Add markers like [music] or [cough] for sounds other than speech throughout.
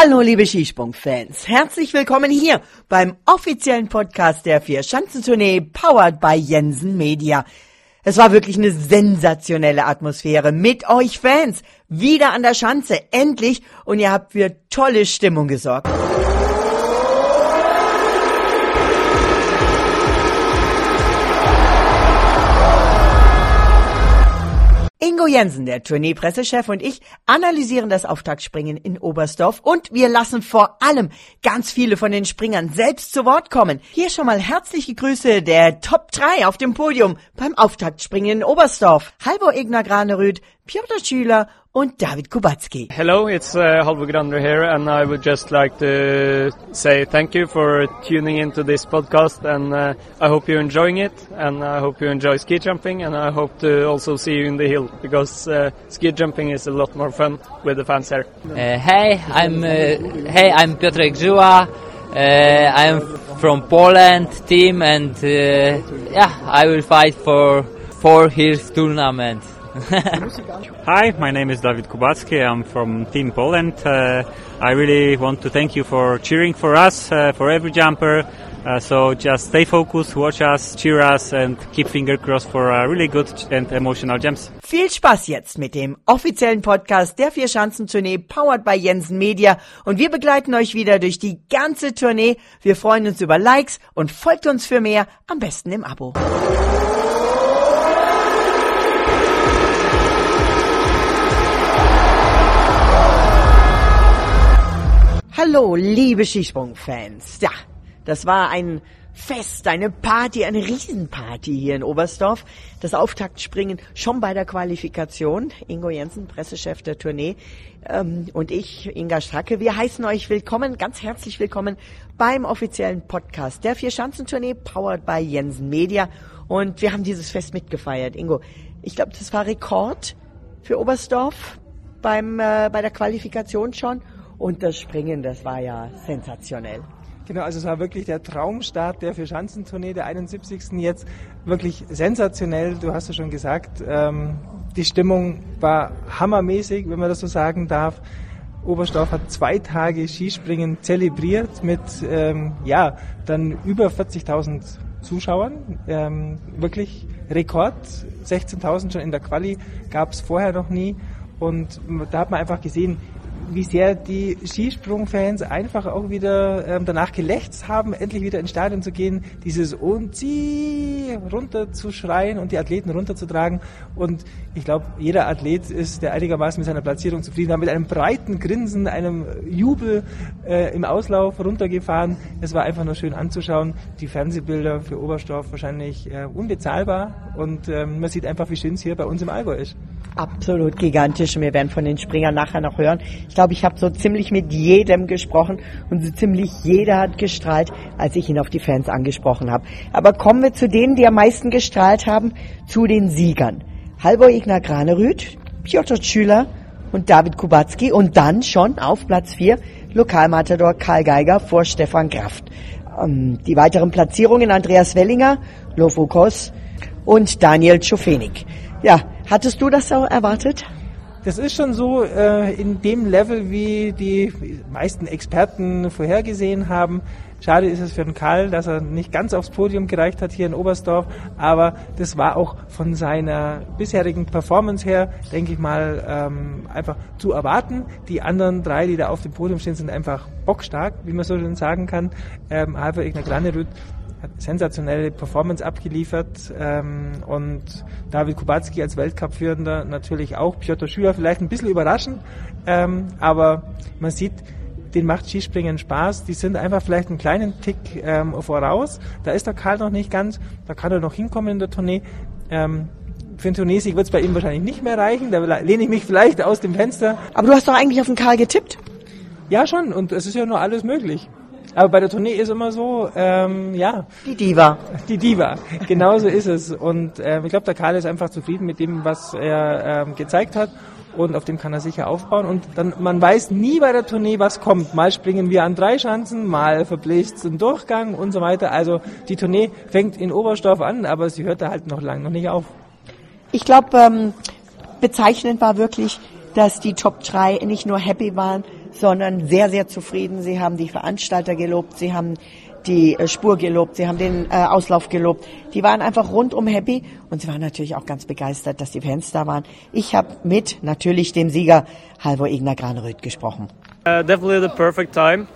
Hallo liebe Skisprung-Fans, herzlich willkommen hier beim offiziellen Podcast der Vier-Schanzentournee powered by Jensen Media. Es war wirklich eine sensationelle Atmosphäre mit euch Fans. Wieder an der Schanze, endlich. Und ihr habt für tolle Stimmung gesorgt. Ingo Jensen, der Tourneepressechef und ich analysieren das Auftaktspringen in Oberstdorf und wir lassen vor allem ganz viele von den Springern selbst zu Wort kommen. Hier schon mal herzliche Grüße der Top 3 auf dem Podium beim Auftaktspringen in Oberstdorf. Halvor Egner Granerüth, Piotr Schüler und David Kubacki. Hello, it's uh, Halvor Graner here and I would just like to say thank you for tuning into this podcast and uh, I hope you're enjoying it and I hope you enjoy ski jumping and I hope to also see you in the hill because uh, ski jumping is a lot more fun with the fans here. Uh, hey, I'm uh, hey, I'm Piotr Grzyła. Uh, I'm from Poland team and yeah, I will fight for for hills tournament. [laughs] Hi, my name is David Kubacki. I'm from Team Poland. Uh, I really want to thank you for cheering for us, uh, for every jumper. Uh, so just stay focused, watch us, cheer us and keep finger crossed for uh, really good and emotional jumps. Viel Spaß jetzt mit dem offiziellen Podcast der Vier-Schanzentournee powered by Jensen Media und wir begleiten euch wieder durch die ganze Tournee. Wir freuen uns über Likes und folgt uns für mehr, am besten im Abo. Hallo, liebe Skisprung-Fans. Ja, das war ein Fest, eine Party, eine Riesenparty hier in Oberstdorf. Das Auftaktspringen schon bei der Qualifikation. Ingo Jensen, Pressechef der Tournee, ähm, und ich, Inga Stracke. Wir heißen euch willkommen, ganz herzlich willkommen beim offiziellen Podcast der Vier-Schanzentournee, powered by Jensen Media. Und wir haben dieses Fest mitgefeiert. Ingo, ich glaube, das war Rekord für Oberstdorf beim, äh, bei der Qualifikation schon. Und das Springen, das war ja sensationell. Genau, also es war wirklich der Traumstart der Vierschanzentournee der 71. jetzt wirklich sensationell. Du hast ja schon gesagt, ähm, die Stimmung war hammermäßig, wenn man das so sagen darf. Oberstdorf hat zwei Tage Skispringen zelebriert mit, ähm, ja, dann über 40.000 Zuschauern. Ähm, wirklich Rekord. 16.000 schon in der Quali gab es vorher noch nie. Und da hat man einfach gesehen, wie sehr die Skisprungfans einfach auch wieder ähm, danach gelächzt haben, endlich wieder ins Stadion zu gehen, dieses und sie runter und die Athleten runterzutragen. Und ich glaube, jeder Athlet ist der einigermaßen mit seiner Platzierung zufrieden, war mit einem breiten Grinsen, einem Jubel äh, im Auslauf runtergefahren. Es war einfach nur schön anzuschauen. Die Fernsehbilder für Oberstdorf wahrscheinlich äh, unbezahlbar und ähm, man sieht einfach, wie schön es hier bei uns im Allgäu ist. Absolut gigantisch. Und wir werden von den Springern nachher noch hören. Ich glaube, ich habe so ziemlich mit jedem gesprochen und so ziemlich jeder hat gestrahlt, als ich ihn auf die Fans angesprochen habe. Aber kommen wir zu denen, die am meisten gestrahlt haben, zu den Siegern. Halvor Ignar Granerüth, Piotr Schüler und David Kubacki und dann schon auf Platz 4 Lokalmatador Karl Geiger vor Stefan Kraft. Ähm, die weiteren Platzierungen Andreas Wellinger, Lofokos und Daniel Czofenik. Ja, hattest du das auch erwartet? Das ist schon so äh, in dem Level, wie die meisten Experten vorhergesehen haben. Schade ist es für den Karl, dass er nicht ganz aufs Podium gereicht hat hier in Oberstdorf, aber das war auch von seiner bisherigen Performance her, denke ich mal, ähm, einfach zu erwarten. Die anderen drei, die da auf dem Podium stehen, sind einfach bockstark, wie man so schön sagen kann. Ähm, Halvor Egner Granerüth hat sensationelle Performance abgeliefert ähm, und David Kubacki als Weltcup-Führender natürlich auch. Piotr Schüler vielleicht ein bisschen überraschend, ähm, aber man sieht, den macht Skispringen Spaß. Die sind einfach vielleicht einen kleinen Tick ähm, voraus. Da ist der Karl noch nicht ganz, da kann er noch hinkommen in der Tournee. Ähm, für den Tunesik wird es bei ihm wahrscheinlich nicht mehr reichen. Da lehne ich mich vielleicht aus dem Fenster. Aber du hast doch eigentlich auf den Karl getippt. Ja, schon. Und es ist ja nur alles möglich. Aber bei der Tournee ist immer so, ähm, ja. Die Diva. Die Diva, genau so ist es. Und ähm, ich glaube, der Karl ist einfach zufrieden mit dem, was er ähm, gezeigt hat. Und auf dem kann er sicher aufbauen. Und dann, man weiß nie bei der Tournee, was kommt. Mal springen wir an drei Schanzen, mal verbläst ein Durchgang und so weiter. Also die Tournee fängt in Oberstdorf an, aber sie hört da halt noch lange noch nicht auf. Ich glaube, ähm, bezeichnend war wirklich, dass die Top 3 nicht nur happy waren, sondern sehr, sehr zufrieden. Sie haben die Veranstalter gelobt, sie haben die äh, Spur gelobt, sie haben den äh, Auslauf gelobt. Die waren einfach rundum happy und sie waren natürlich auch ganz begeistert, dass die Fans da waren. Ich habe mit natürlich dem Sieger Halvor Ignar Graneröd gesprochen. Uh, definitely the perfect time.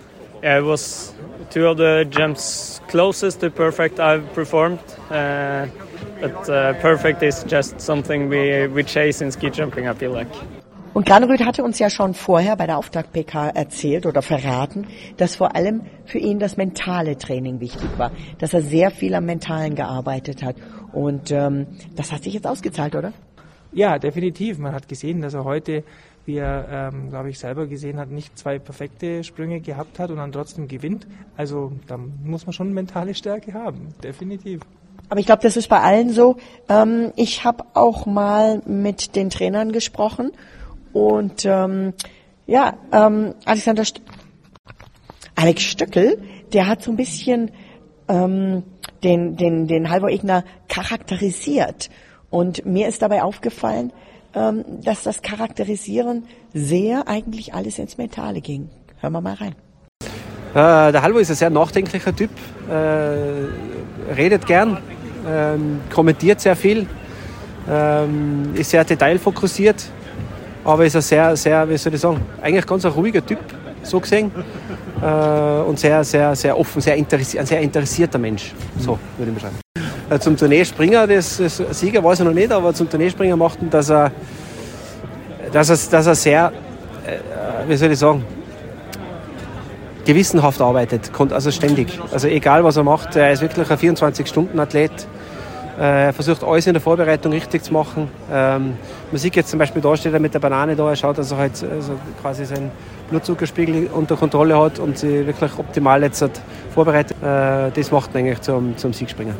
Yeah, it was two of the jumps closest to perfect I've performed. Uh, but uh, perfect is just something we, we chase in ski jumping, I feel like. Und Graneröd hatte uns ja schon vorher bei der Auftakt-PK erzählt oder verraten, dass vor allem für ihn das mentale Training wichtig war, dass er sehr viel am Mentalen gearbeitet hat. Und ähm, das hat sich jetzt ausgezahlt, oder? Ja, definitiv. Man hat gesehen, dass er heute, wie er, ähm, glaube ich, selber gesehen hat, nicht zwei perfekte Sprünge gehabt hat und dann trotzdem gewinnt. Also da muss man schon mentale Stärke haben, definitiv. Aber ich glaube, das ist bei allen so. Ähm, ich habe auch mal mit den Trainern gesprochen und ähm, ja, ähm, Alexander St Alex Stöckel, der hat so ein bisschen ähm, den, den, den Halvor Egner charakterisiert. Und mir ist dabei aufgefallen, ähm, dass das Charakterisieren sehr eigentlich alles ins Mentale ging. Hören wir mal rein. Äh, der Halvor ist ein sehr nachdenklicher Typ, äh, redet gern, ähm, kommentiert sehr viel, ähm, ist sehr detailfokussiert, aber ist ein sehr, sehr, wie soll ich sagen, eigentlich ganz ein ruhiger Typ, so gesehen. Äh, und sehr, sehr, sehr offen, sehr ein sehr interessierter Mensch. So würde ich beschreiben. Äh, zum Turnierspringer, das Sieger weiß ich noch nicht, aber zum Turnierspringer macht ihn, dass er, dass er, dass er sehr, äh, wie soll ich sagen, gewissenhaft arbeitet, also ständig. Also egal was er macht, er ist wirklich ein 24-Stunden-Athlet. Er versucht alles in der Vorbereitung richtig zu machen. Ähm, man sieht jetzt zum Beispiel, da steht er mit der Banane da, er schaut, dass er halt also quasi seinen Blutzuckerspiegel unter Kontrolle hat und sich wirklich optimal jetzt vorbereitet. Äh, das macht ihn eigentlich zum, zum Siegspringer.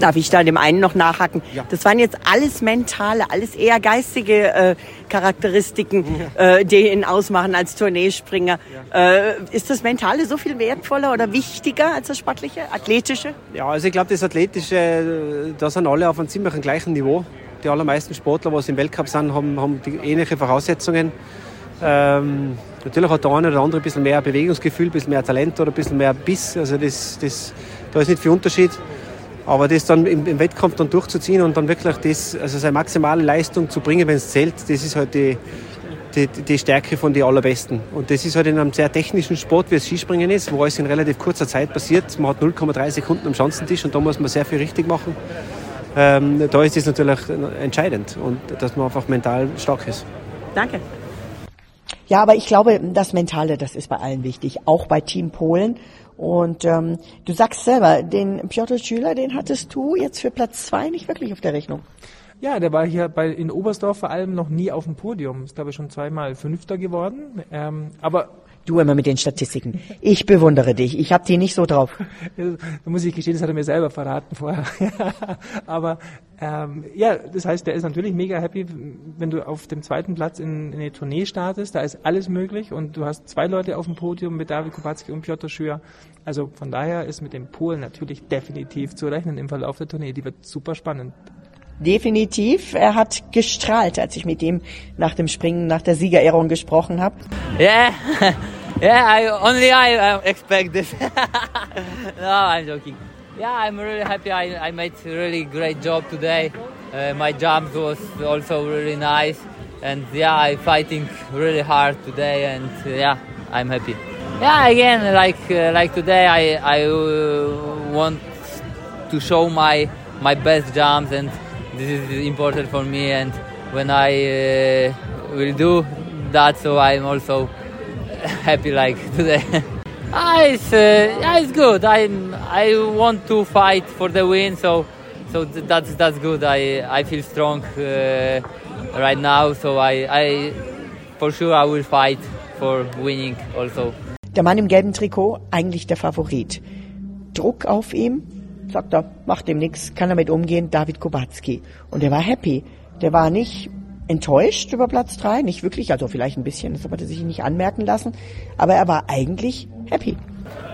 Darf ich da dem einen noch nachhaken? Ja. Das waren jetzt alles mentale, alles eher geistige äh, Charakteristiken, ja. äh, die ihn ausmachen als Tourneespringer. Ja. Äh, ist das Mentale so viel wertvoller oder wichtiger als das Sportliche, Athletische? Ja, also ich glaube, das Athletische, da sind alle auf einem ziemlich gleichen Niveau. Die allermeisten Sportler, die im Weltcup sind, haben, haben die ähnliche Voraussetzungen. Ähm, natürlich hat der eine oder andere ein bisschen mehr Bewegungsgefühl, ein bisschen mehr Talent oder ein bisschen mehr Biss. Also das, das, da ist nicht viel Unterschied. Aber das dann im, im, Wettkampf dann durchzuziehen und dann wirklich das, also seine maximale Leistung zu bringen, wenn es zählt, das ist halt die, die, die, Stärke von den Allerbesten. Und das ist halt in einem sehr technischen Sport, wie es Skispringen ist, wo alles in relativ kurzer Zeit passiert. Man hat 0,3 Sekunden am Schanzentisch und da muss man sehr viel richtig machen. Ähm, da ist es natürlich entscheidend und dass man einfach mental stark ist. Danke. Ja, aber ich glaube, das Mentale, das ist bei allen wichtig, auch bei Team Polen. Und ähm, du sagst selber, den Piotr Schüler, den hattest du jetzt für Platz zwei nicht wirklich auf der Rechnung. Ja, der war hier bei, in Oberstdorf vor allem noch nie auf dem Podium. Ist, glaube ich, schon zweimal Fünfter geworden. Ähm, aber Du immer mit den Statistiken. Ich bewundere dich. Ich habe die nicht so drauf. da muss ich gestehen, das hat er mir selber verraten vorher. [laughs] Aber ähm, ja, das heißt, der ist natürlich mega happy, wenn du auf dem zweiten Platz in, in eine Tournee startest. Da ist alles möglich und du hast zwei Leute auf dem Podium mit David Kubacki und Piotr Schür. Also von daher ist mit dem Polen natürlich definitiv zu rechnen im Verlauf der Tournee. Die wird super spannend. Definitiv. Er hat gestrahlt, als ich mit ihm nach dem Springen, nach der Siegerehrung gesprochen habe. Yeah, [laughs] yeah. I, only I expect this. [laughs] no, I'm joking. Yeah, I'm really happy. I, I made really great job today. Uh, my jump was also really nice, and yeah, I'm fighting really hard today, and uh, yeah, I'm happy. Yeah, again, like uh, like today, I I uh, want to show my my best jumps and this is important for me and when I uh, will do that so I'm also [laughs] happy like today. [laughs] ah, it's, uh, yeah, it's good. I'm, I want to fight for the win so so that's that's good. I I feel strong uh, right now so I, I for sure I will fight for winning also. Der Mann im gelben Trikot, eigentlich der Favorit. Druck auf ihm, sagt er, macht dem nichts, kann damit umgehen, David Kubacki. Und er war happy. Der war nicht enttäuscht über Platz drei, nicht wirklich, also vielleicht ein bisschen, das hat er sich nicht anmerken lassen, aber er war eigentlich happy.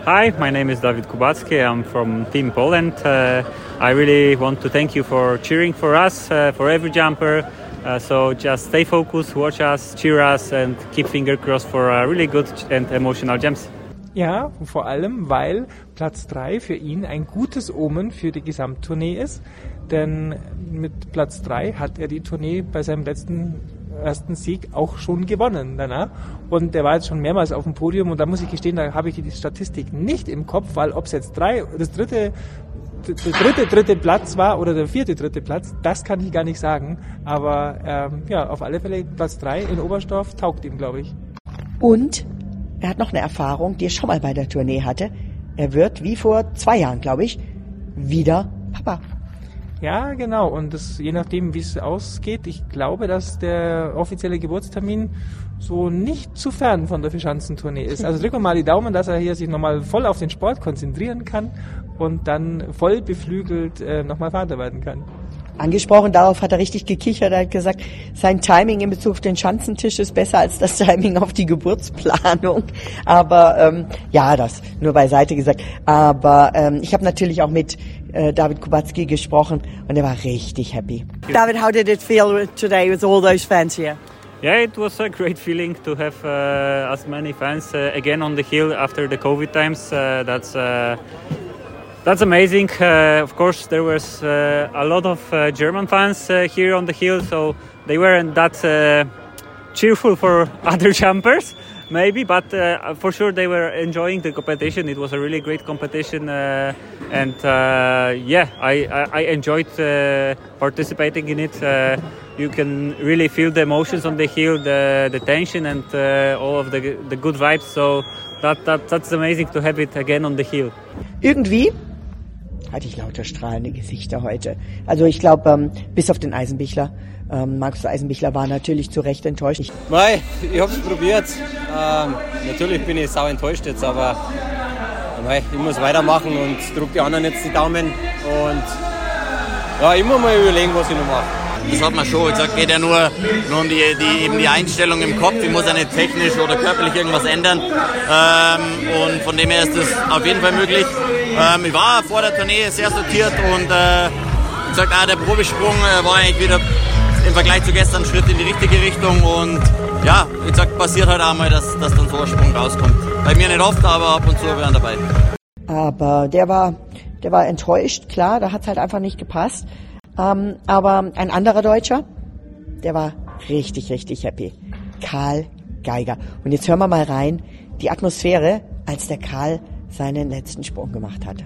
Hi, my name is David Kubacki. I'm from Team Poland. Uh, I really want to thank you for cheering for us, uh, for every jumper. Uh, so just stay focused, watch us, cheer us, and keep finger crossed for uh, really good and emotional jumps. Ja, vor allem, weil Platz 3 für ihn ein gutes Omen für die Gesamttournee ist. Denn mit Platz 3 hat er die Tournee bei seinem letzten ersten Sieg auch schon gewonnen danach. Und der war jetzt schon mehrmals auf dem Podium und da muss ich gestehen, da habe ich die Statistik nicht im Kopf, weil ob es jetzt drei, das dritte der dritte dritte Platz war oder der vierte dritte Platz, das kann ich gar nicht sagen. Aber ähm, ja, auf alle Fälle Platz drei in Oberstdorf taugt ihm, glaube ich. Und er hat noch eine Erfahrung, die er schon mal bei der Tournee hatte. Er wird, wie vor zwei Jahren, glaube ich, wieder Papa. Ja, genau. Und das, je nachdem, wie es ausgeht, ich glaube, dass der offizielle Geburtstermin so nicht zu fern von der Fischanzentournee ist. Also drücken wir mal die Daumen, dass er hier sich nochmal voll auf den Sport konzentrieren kann und dann voll beflügelt äh, nochmal Vater werden kann. Angesprochen, darauf hat er richtig gekichert. Er hat gesagt, sein Timing in Bezug auf den Schanzentisch ist besser als das Timing auf die Geburtsplanung. Aber ähm, ja, das nur beiseite gesagt. Aber ähm, ich habe natürlich auch mit äh, David Kubacki gesprochen und er war richtig happy. David, how did it feel today with all those fans here? Yeah, it was a great feeling to have uh, as many fans uh, again on the hill after the COVID times. Uh, that's uh, that's amazing. Uh, of course, there was uh, a lot of German fans here on the hill, so they weren't that cheerful for [laughs] other jumpers maybe but uh, for sure they were enjoying the competition it was a really great competition uh, and uh, yeah I, I, enjoyed participating in it you can really feel the emotions on the hill, the, the tension and uh, all of the, the good vibes. So that, that, that's amazing to have it again on the hill. Irgendwie hatte ich lauter strahlende Gesichter heute. Also ich glaube, ähm, bis auf den Eisenbichler. Ähm, Markus Eisenbichler war natürlich zu Recht enttäuscht. Ich, Mei, ich habe es probiert. Ähm, natürlich bin ich sau enttäuscht jetzt, aber mei, ich muss weitermachen und drücke die anderen jetzt die Daumen. Und ja, immer mal überlegen, was ich noch mache. Das hat man schon. Sag, geht ja nur, nur um die, die, eben die Einstellung im Kopf. Ich muss ja nicht technisch oder körperlich irgendwas ändern. Ähm, und von dem her ist das auf jeden Fall möglich. Ähm, ich war vor der Tournee sehr sortiert und äh, sag, ah, der Probesprung äh, war eigentlich wieder im Vergleich zu gestern ein Schritt in die richtige Richtung. Und ja, wie gesagt, passiert halt auch mal, dass, dass dann so ein Sprung rauskommt. Bei mir nicht oft, aber ab und zu wären dabei. Aber der war, der war enttäuscht, klar, da hat es halt einfach nicht gepasst. Ähm, aber ein anderer Deutscher, der war richtig, richtig happy. Karl Geiger. Und jetzt hören wir mal rein, die Atmosphäre, als der Karl seinen letzten Sprung gemacht hat.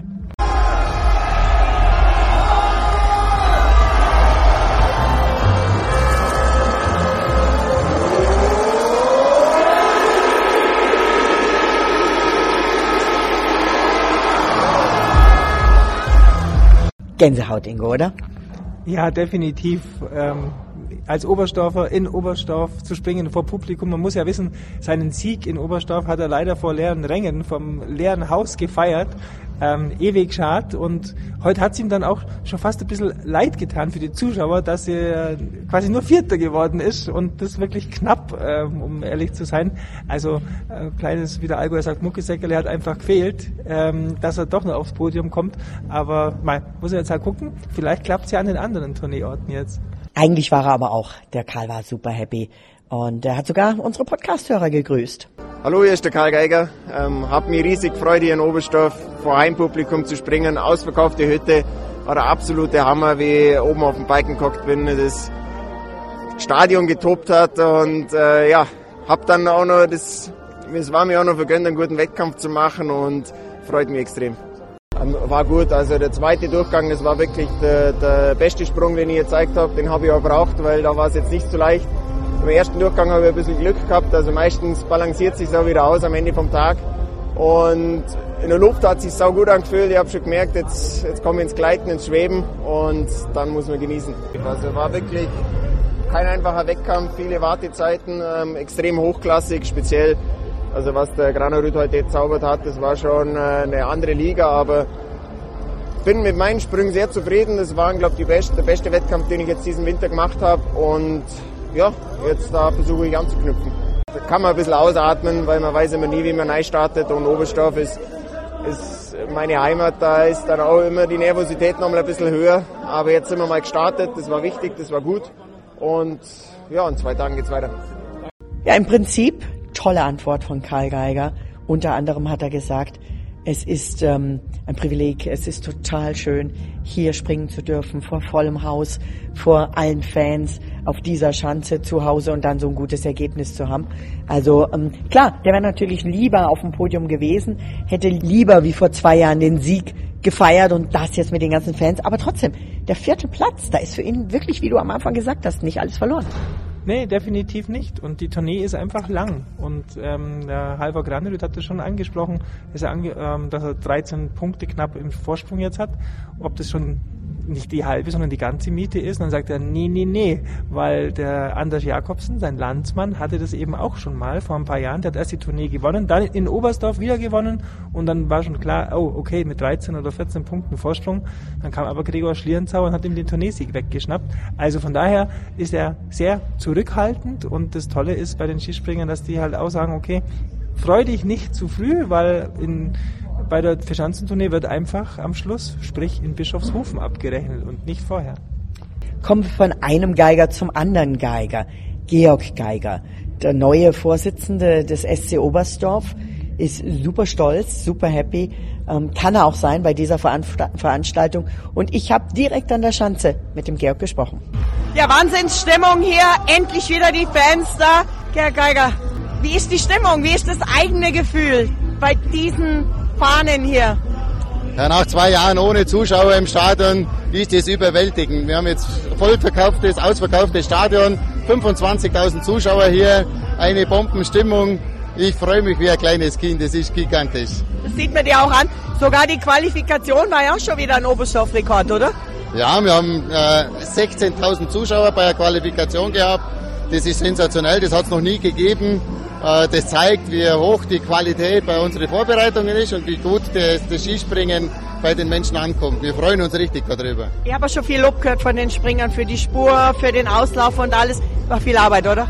Gänsehaut, Ingo, oder? Ja, definitiv. Ähm, als Oberstdorfer in Oberstdorf zu springen vor Publikum. Man muss ja wissen, seinen Sieg in Oberstdorf hat er leider vor leeren Rängen vom leeren Haus gefeiert. Ähm, ewig schad und heute hat es ihm dann auch schon fast ein bisschen leid getan für die Zuschauer, dass er quasi nur Vierter geworden ist und das wirklich knapp, ähm, um ehrlich zu sein. Also äh, kleines, wie der Allgäuer sagt, Muckesäckerle hat einfach gefehlt, ähm, dass er doch noch aufs Podium kommt. Aber man muss jetzt halt gucken, vielleicht klappt es ja an den anderen Tourneeorten jetzt. Eigentlich war er aber auch. Der Karl war super happy. Und er hat sogar unsere Podcast-Hörer gegrüßt. Hallo, hier ist der Karl Geiger. Ähm, hab mich riesig gefreut, hier in Oberstdorf vor Heimpublikum zu springen. Ausverkaufte Hütte. War der absolute Hammer, wie ich oben auf dem Biken gehockt bin. Das Stadion getobt hat. Und äh, ja, hab dann auch noch das, es war mir auch noch vergönnt, einen guten Wettkampf zu machen und freut mich extrem. Ähm, war gut. Also der zweite Durchgang, das war wirklich der, der beste Sprung, den ich gezeigt habe. Den habe ich auch braucht, weil da war es jetzt nicht so leicht. Im ersten Durchgang habe ich ein bisschen Glück gehabt. Also meistens balanciert sich auch wieder aus am Ende vom Tag. Und in der Luft hat es sich sau gut angefühlt. Ich habe schon gemerkt, jetzt, jetzt komme ich ins Gleiten, ins Schweben und dann muss man genießen. Also war wirklich kein einfacher Wettkampf, viele Wartezeiten, ähm, extrem hochklassig, speziell also was der Granerüt heute gezaubert hat, das war schon äh, eine andere Liga, aber ich bin mit meinen Sprüngen sehr zufrieden. Das war, glaube ich, beste, der beste Wettkampf, den ich jetzt diesen Winter gemacht habe. Und ja, jetzt da versuche ich anzuknüpfen. Da kann man ein bisschen ausatmen, weil man weiß immer nie, wie man neu startet. Und Oberstoff ist, ist meine Heimat. Da ist dann auch immer die Nervosität noch mal ein bisschen höher. Aber jetzt sind wir mal gestartet. Das war wichtig, das war gut. Und ja, in zwei Tagen geht's weiter. Ja, im Prinzip tolle Antwort von Karl Geiger. Unter anderem hat er gesagt, es ist ähm, ein Privileg, es ist total schön, hier springen zu dürfen, vor vollem Haus, vor allen Fans, auf dieser Schanze zu Hause und dann so ein gutes Ergebnis zu haben. Also ähm, klar, der wäre natürlich lieber auf dem Podium gewesen, hätte lieber wie vor zwei Jahren den Sieg gefeiert und das jetzt mit den ganzen Fans. Aber trotzdem, der vierte Platz, da ist für ihn wirklich, wie du am Anfang gesagt hast, nicht alles verloren. Nee, definitiv nicht. Und die Tournee ist einfach lang. Und ähm, der Halvor hat das schon angesprochen, dass er, ange ähm, dass er 13 Punkte knapp im Vorsprung jetzt hat. Ob das schon nicht die halbe, sondern die ganze Miete ist. Und dann sagt er, nee, nee, nee, weil der Anders Jakobsen, sein Landsmann, hatte das eben auch schon mal vor ein paar Jahren. Der hat erst die Tournee gewonnen, dann in Oberstdorf wieder gewonnen und dann war schon klar, oh, okay, mit 13 oder 14 Punkten Vorsprung. Dann kam aber Gregor Schlierenzauer und hat ihm den Tourneesieg weggeschnappt. Also von daher ist er sehr zurückhaltend und das Tolle ist bei den Skispringern, dass die halt auch sagen, okay, freu dich nicht zu früh, weil in bei der Verschanzentournee wird einfach am Schluss, sprich in Bischofshofen abgerechnet und nicht vorher. Kommen wir von einem Geiger zum anderen Geiger. Georg Geiger, der neue Vorsitzende des SC Oberstdorf, ist super stolz, super happy. Ähm, kann er auch sein bei dieser Veranstaltung. Und ich habe direkt an der Schanze mit dem Georg gesprochen. Ja, Wahnsinnsstimmung hier. Endlich wieder die Fans da. Georg Geiger, wie ist die Stimmung? Wie ist das eigene Gefühl bei diesen Fahnen hier? Ja, nach zwei Jahren ohne Zuschauer im Stadion ist es überwältigend. Wir haben jetzt voll verkauftes, ausverkauftes Stadion, 25.000 Zuschauer hier, eine Bombenstimmung. Ich freue mich wie ein kleines Kind, das ist gigantisch. Das sieht man dir auch an. Sogar die Qualifikation war ja auch schon wieder ein Oberstdorf-Rekord, oder? Ja, wir haben äh, 16.000 Zuschauer bei der Qualifikation gehabt. Das ist sensationell, das hat es noch nie gegeben. Äh, das zeigt, wie hoch die Qualität bei unseren Vorbereitungen ist und wie gut das, das Skispringen bei den Menschen ankommt. Wir freuen uns richtig darüber. Ich habe schon viel Lob gehört von den Springern für die Spur, für den Auslauf und alles. War viel Arbeit, oder?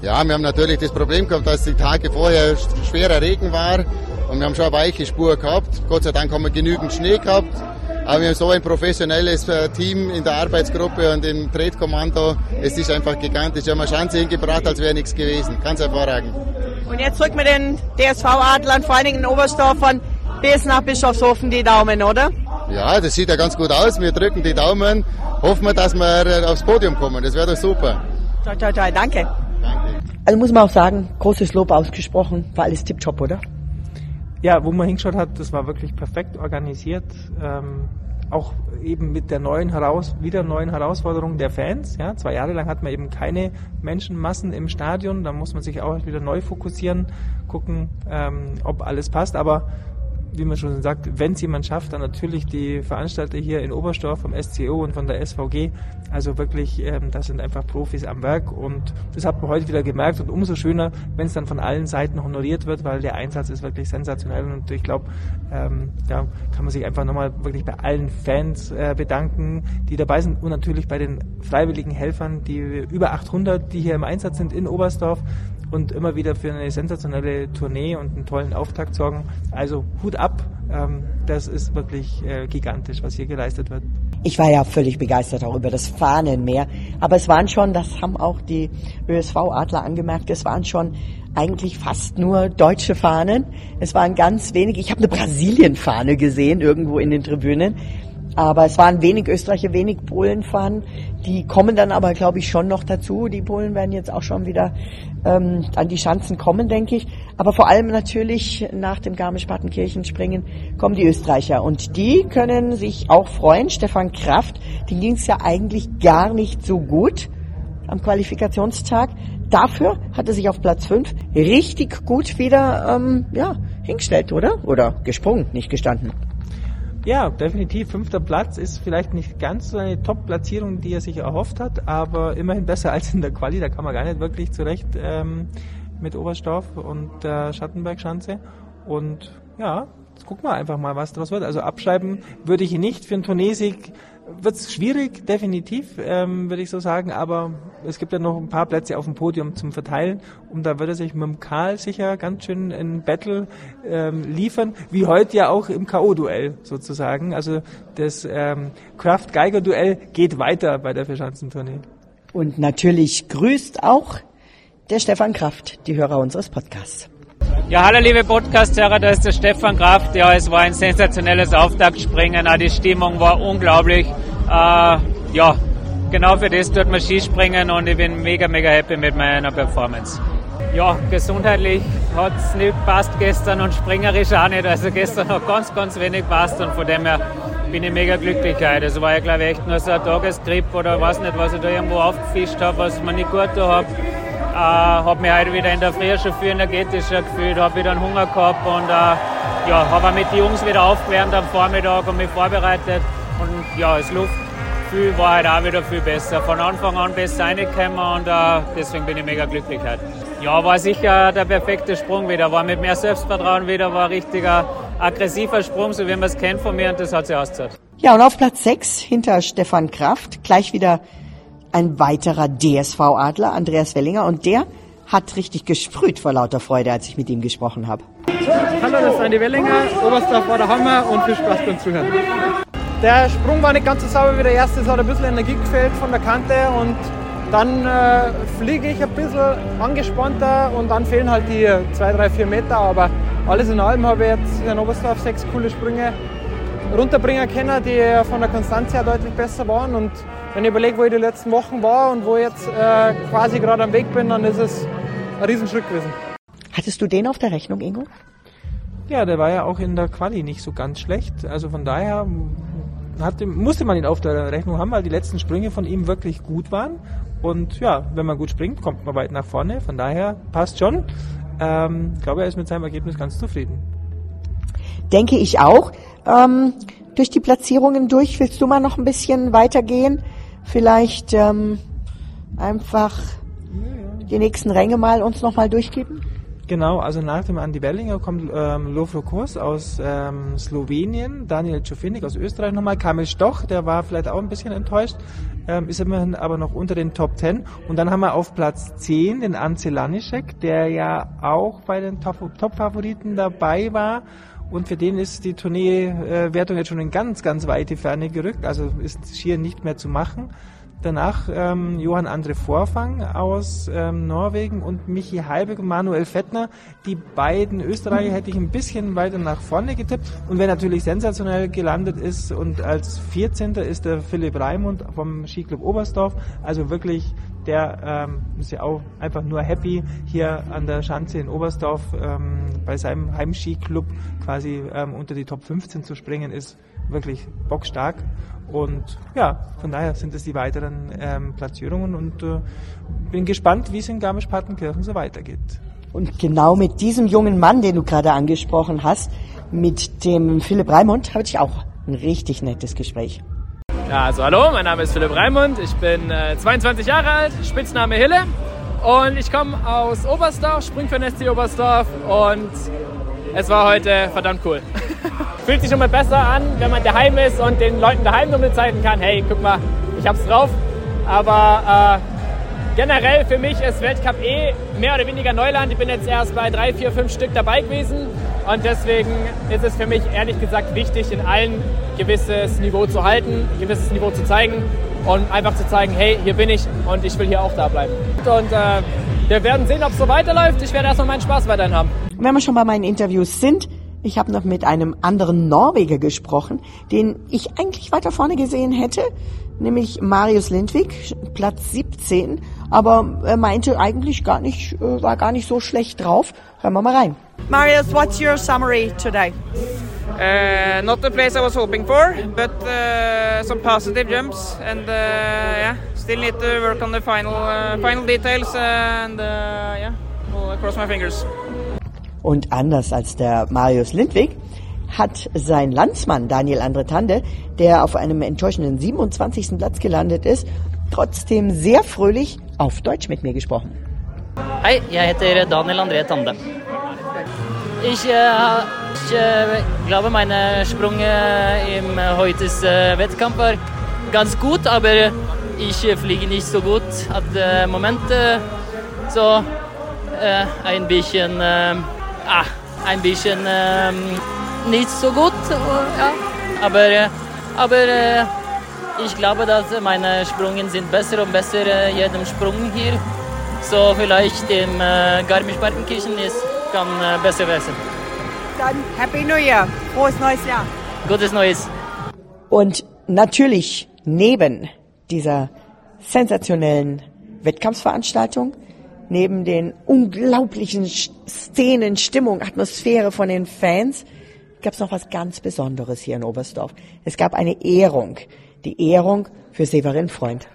Ja, wir haben natürlich das Problem gehabt, dass die Tage vorher schwerer Regen war und wir haben schon eine weiche Spur gehabt. Gott sei Dank haben wir genügend Schnee gehabt. Aber wir haben so ein professionelles äh, Team in der Arbeitsgruppe und im Tretkommando. Es ist einfach gigantisch. Wir haben eine Chance hingebracht, als wäre nichts gewesen. Ganz hervorragend. Und jetzt drücken wir den DSV-Adlern, vor allen Dingen in Oberstdorf von bis nach Bischofshofen die Daumen, oder? Ja, das sieht ja ganz gut aus. Wir drücken die Daumen. Hoffen wir, dass wir äh, aufs Podium kommen. Das wäre doch super. Toi, toi, toi. Danke. Danke. Also muss man auch sagen, großes Lob ausgesprochen. War alles tipptopp, oder? Ja, wo man hingeschaut hat, das war wirklich perfekt organisiert. Ähm, auch eben mit der neuen heraus wieder neuen Herausforderung der Fans. Ja, zwei Jahre lang hat man eben keine Menschenmassen im Stadion. Da muss man sich auch wieder neu fokussieren, gucken, ähm, ob alles passt. Aber wie man schon sagt, wenn es jemand schafft, dann natürlich die Veranstalter hier in Oberstdorf vom SCO und von der SVG. Also wirklich, ähm, das sind einfach Profis am Werk und das hat man heute wieder gemerkt und umso schöner, wenn es dann von allen Seiten honoriert wird, weil der Einsatz ist wirklich sensationell und ich glaube, ähm, ja, kann man sich einfach nochmal wirklich bei allen Fans äh, bedanken, die dabei sind und natürlich bei den freiwilligen Helfern, die über 800, die hier im Einsatz sind in Oberstdorf und immer wieder für eine sensationelle Tournee und einen tollen Auftakt sorgen. Also Hut ab, ähm, das ist wirklich äh, gigantisch, was hier geleistet wird. Ich war ja völlig begeistert auch über das Fahnenmeer, aber es waren schon, das haben auch die ÖSV-Adler angemerkt, es waren schon eigentlich fast nur deutsche Fahnen. Es waren ganz wenig, ich habe eine Brasilien-Fahne gesehen irgendwo in den Tribünen. Aber es waren wenig Österreicher, wenig Polen fahren. Die kommen dann aber, glaube ich, schon noch dazu. Die Polen werden jetzt auch schon wieder ähm, an die Schanzen kommen, denke ich. Aber vor allem natürlich nach dem Garmisch-Partenkirchen-Springen kommen die Österreicher. Und die können sich auch freuen. Stefan Kraft, den ging es ja eigentlich gar nicht so gut am Qualifikationstag. Dafür hat er sich auf Platz 5 richtig gut wieder ähm, ja, hingestellt, oder? Oder gesprungen, nicht gestanden. Ja, definitiv. Fünfter Platz ist vielleicht nicht ganz so eine Top-Platzierung, die er sich erhofft hat, aber immerhin besser [laughs] als in der Quali. Da kann man gar nicht wirklich zurecht ähm, mit Oberstdorf und der Schattenbergschanze. Und ja, jetzt gucken wir einfach mal, was daraus wird. Also abschreiben würde ich ihn nicht. Für einen Turniersieg wird es schwierig, definitiv, ähm, würde ich so sagen, aber es gibt ja noch ein paar Plätze auf dem Podium zum Verteilen und da würde er sich mit dem Karl sicher ganz schön in Battle ähm, liefern, wie heute ja auch im K.O.-Duell sozusagen. Also das ähm, Kraft-Geiger-Duell geht weiter bei der Verschanzentournee. Und natürlich grüßt auch der Stefan Kraft, die Hörer unseres Podcasts. Ja, hallo liebe Podcast-Hörer, da ist der Stefan Kraft. Ja, es war ein sensationelles Auftaktspringen. Die Stimmung war unglaublich. Äh, ja, genau für das tut man Skispringen und ich bin mega, mega happy mit meiner Performance. Ja, gesundheitlich hat es nicht gepasst gestern und springerisch auch nicht. Also gestern hat ganz, ganz wenig gepasst und von dem her bin ich mega glücklich heute. Das war ja, glaube ich, echt nur so ein Tagesgrip oder weiß nicht, was ich da irgendwo aufgefischt habe, was mir nicht gut da habe. Äh, habe mich heute wieder in der Früh schon viel energetischer gefühlt, habe wieder einen Hunger gehabt und äh, ja, habe mit den Jungs wieder aufgewärmt am Vormittag und mich vorbereitet. Und ja, das Luftgefühl war halt auch wieder viel besser. Von Anfang an besser reingekommen und äh, deswegen bin ich mega glücklich heute. Ja, war sicher der perfekte Sprung wieder. War mit mehr Selbstvertrauen wieder, war ein richtiger aggressiver Sprung, so wie man es kennt von mir und das hat sich ausgezahlt. Ja, und auf Platz 6 hinter Stefan Kraft gleich wieder ein weiterer DSV-Adler, Andreas Wellinger, und der hat richtig gesprüht vor lauter Freude, als ich mit ihm gesprochen habe. Hallo, das ist Andi Wellinger, Oberstdorf war der Hammer und viel Spaß beim Zuhören. Der Sprung war nicht ganz so sauber wie der erste, es hat ein bisschen Energie gefehlt von der Kante und dann äh, fliege ich ein bisschen angespannter und dann fehlen halt die 2, 3, 4 Meter, aber alles in allem habe ich jetzt in Oberstdorf sechs coole Sprünge runterbringen können, die von der Konstanz her deutlich besser waren und wenn ich überlege, wo ich die letzten Wochen war und wo ich jetzt äh, quasi gerade am Weg bin, dann ist es ein Riesenschritt gewesen. Hattest du den auf der Rechnung, Ingo? Ja, der war ja auch in der Quali nicht so ganz schlecht. Also von daher hatte, musste man ihn auf der Rechnung haben, weil die letzten Sprünge von ihm wirklich gut waren. Und ja, wenn man gut springt, kommt man weit nach vorne. Von daher passt schon. Ähm, ich glaube, er ist mit seinem Ergebnis ganz zufrieden. Denke ich auch. Ähm, durch die Platzierungen durch, willst du mal noch ein bisschen weitergehen? Vielleicht ähm, einfach die nächsten Ränge mal uns noch mal durchgeben? Genau, also nach dem Andi Bellinger kommt ähm, Lofro Kurs aus ähm, Slowenien, Daniel Czofinik aus Österreich nochmal, Kamil Stoch, der war vielleicht auch ein bisschen enttäuscht, ähm, ist immerhin aber noch unter den Top 10. Und dann haben wir auf Platz 10 den Ance Laniszek, der ja auch bei den Top-Favoriten dabei war. Und für den ist die Tourneewertung jetzt schon in ganz, ganz weite Ferne gerückt, also ist schier nicht mehr zu machen. Danach ähm, Johann Andre Vorfang aus ähm, Norwegen und Michi Halbig und Manuel Fettner. Die beiden Österreicher hätte ich ein bisschen weiter nach vorne getippt. Und wer natürlich sensationell gelandet ist und als 14. ist der Philipp Raimund vom Skiclub Oberstdorf. Also wirklich, der ähm, ist ja auch einfach nur happy, hier an der Schanze in Oberstdorf ähm, bei seinem Heimskiclub quasi ähm, unter die Top 15 zu springen, ist wirklich bockstark. Und ja, von daher sind es die weiteren ähm, Platzierungen und äh, bin gespannt, wie es in Garmisch-Partenkirchen so weitergeht. Und genau mit diesem jungen Mann, den du gerade angesprochen hast, mit dem Philipp Raimund, habe ich auch ein richtig nettes Gespräch. Ja, also hallo, mein Name ist Philipp Raimund, ich bin äh, 22 Jahre alt, Spitzname Hille und ich komme aus Oberstdorf, spring für SC Oberstdorf und es war heute verdammt cool. [laughs] Fühlt sich schon mal besser an, wenn man daheim ist und den Leuten daheim nur zeigen kann, hey, guck mal, ich hab's drauf. Aber äh, generell für mich ist Weltcup eh mehr oder weniger Neuland. Ich bin jetzt erst bei drei, vier, fünf Stück dabei gewesen und deswegen ist es für mich ehrlich gesagt wichtig, in allen gewisses Niveau zu halten, gewisses Niveau zu zeigen und einfach zu zeigen, hey, hier bin ich und ich will hier auch da bleiben. Und äh, wir werden sehen, ob es so weiterläuft. Ich werde erstmal meinen Spaß weiterhin haben. Wenn wir schon bei meinen Interviews sind, ich habe noch mit einem anderen Norweger gesprochen, den ich eigentlich weiter vorne gesehen hätte, nämlich Marius Lindvik, Platz 17, aber er meinte eigentlich gar nicht, äh, war gar nicht so schlecht drauf. Hören wir mal rein. Marius, what's your summary today? Uh, not the place I was hoping for, but uh, some positive jumps, and uh, yeah, still need to work on the final uh, final details, and uh, yeah, we'll cross my fingers. Und anders als der Marius Lindwig hat sein Landsmann Daniel Andretande, der auf einem enttäuschenden 27. Platz gelandet ist, trotzdem sehr fröhlich auf Deutsch mit mir gesprochen. Hei, jeg heter Daniel André Tande. Ich, äh, ich äh, glaube, meine Sprung äh, im heutigen äh, Wettkampf war ganz gut, aber ich äh, fliege nicht so gut. At äh, Moment so äh, ein bisschen, äh, ah, ein bisschen äh, nicht so gut, ja. aber, äh, aber äh, ich glaube, dass meine Sprünge sind besser und besser äh, jedem Sprung hier. So vielleicht im äh, Garmisch-Partenkirchen ist kann äh, besser werden. Dann Happy New Year. Frohes neues Jahr. Gutes Neues. Und natürlich neben dieser sensationellen Wettkampfsveranstaltung, neben den unglaublichen Szenen, Stimmung, Atmosphäre von den Fans, gab es noch was ganz Besonderes hier in Oberstdorf. Es gab eine Ehrung, die Ehrung für Severin Freund.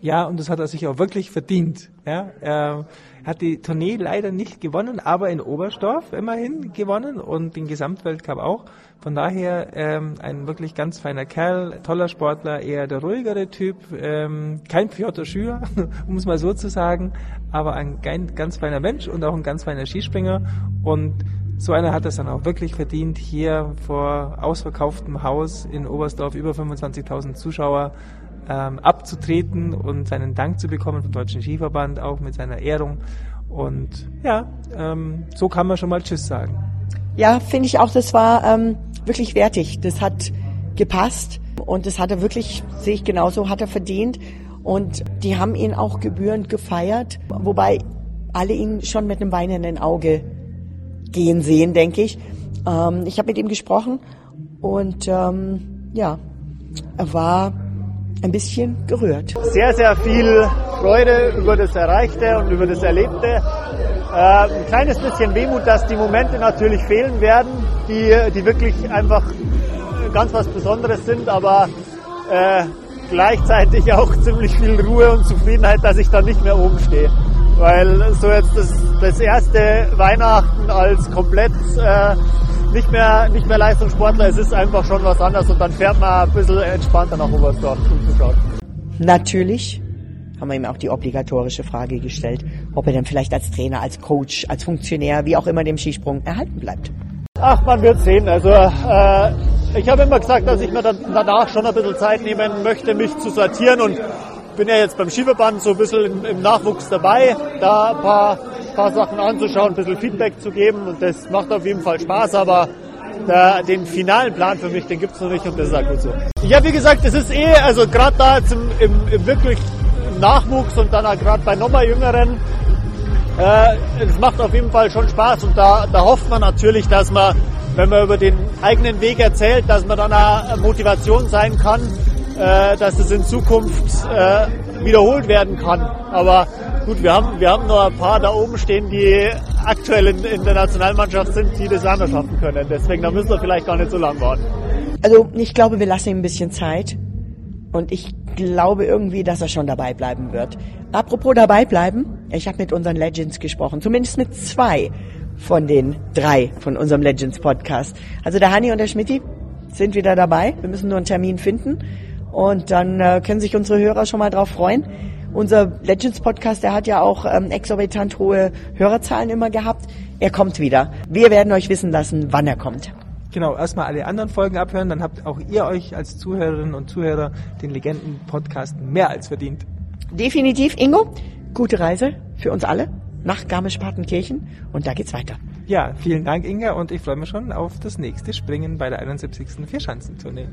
Ja, und das hat er sich auch wirklich verdient. Ja, er hat die Tournee leider nicht gewonnen, aber in Oberstdorf immerhin gewonnen und den Gesamtweltcup auch. Von daher ähm, ein wirklich ganz feiner Kerl, toller Sportler, eher der ruhigere Typ, ähm, kein Piotr Schüler, [laughs] um es mal so zu sagen, aber ein ganz feiner Mensch und auch ein ganz feiner Skispringer und so einer hat es dann auch wirklich verdient, hier vor ausverkauftem Haus in Oberstdorf über 25.000 Zuschauer ähm, abzutreten und seinen Dank zu bekommen vom Deutschen Skiverband, auch mit seiner Ehrung. Und ja, ähm, so kann man schon mal Tschüss sagen. Ja, finde ich auch, das war ähm, wirklich wertig. Das hat gepasst und das hat er wirklich, sehe ich genauso, hat er verdient. Und die haben ihn auch gebührend gefeiert, wobei alle ihn schon mit einem weinenden Auge gehen sehen, denke ich. Ähm, ich habe mit ihm gesprochen und ähm, ja, er war ein bisschen gerührt. Sehr, sehr viel Freude über das Erreichte und über das Erlebte. Äh, ein kleines bisschen Wehmut, dass die Momente natürlich fehlen werden, die, die wirklich einfach ganz was Besonderes sind, aber äh, gleichzeitig auch [laughs] ziemlich viel Ruhe und Zufriedenheit, dass ich da nicht mehr oben stehe. Weil so jetzt das, das erste Weihnachten als komplett äh, nicht mehr, nicht mehr Leistungssportler, es ist einfach schon was anderes und dann fährt man ein bisschen entspannter nach Oberstdorf zuzuschauen. Natürlich haben wir ihm auch die obligatorische Frage gestellt, ob er denn vielleicht als Trainer, als Coach, als Funktionär, wie auch immer dem Skisprung erhalten bleibt. Ach, man wird sehen. Also äh, ich habe immer gesagt, dass ich mir dann danach schon ein bisschen Zeit nehmen möchte, mich zu sortieren und bin ja jetzt beim Skiverband so ein bisschen im, im Nachwuchs dabei, da ein paar, paar Sachen anzuschauen, ein bisschen Feedback zu geben und das macht auf jeden Fall Spaß, aber der, den finalen Plan für mich, den gibt's noch nicht und das ist auch gut so. Ja, wie gesagt, es ist eh, also gerade da zum, im, im wirklich Nachwuchs und dann auch gerade bei nochmal Jüngeren, äh, es macht auf jeden Fall schon Spaß und da, da hofft man natürlich, dass man, wenn man über den eigenen Weg erzählt, dass man dann auch Motivation sein kann, äh, dass es in Zukunft äh, wiederholt werden kann. Aber gut, wir haben, wir haben noch ein paar da oben stehen, die aktuell in, in der Nationalmannschaft sind, die das anders schaffen können. Deswegen, da müssen wir vielleicht gar nicht so lange warten. Also ich glaube, wir lassen ihm ein bisschen Zeit. Und ich glaube irgendwie, dass er schon dabei bleiben wird. Apropos dabei bleiben, ich habe mit unseren Legends gesprochen, zumindest mit zwei von den drei von unserem Legends Podcast. Also der Hani und der Schmidti sind wieder dabei. Wir müssen nur einen Termin finden. Und dann äh, können sich unsere Hörer schon mal drauf freuen. Unser Legends Podcast, der hat ja auch ähm, exorbitant hohe Hörerzahlen immer gehabt. Er kommt wieder. Wir werden euch wissen lassen, wann er kommt. Genau, erstmal alle anderen Folgen abhören, dann habt auch ihr euch als Zuhörerinnen und Zuhörer den Legenden-Podcast mehr als verdient. Definitiv, Ingo. Gute Reise für uns alle nach Garmisch-Partenkirchen und da geht's weiter. Ja, vielen Dank, Inga, und ich freue mich schon auf das nächste Springen bei der 71. Vierschanzentournee.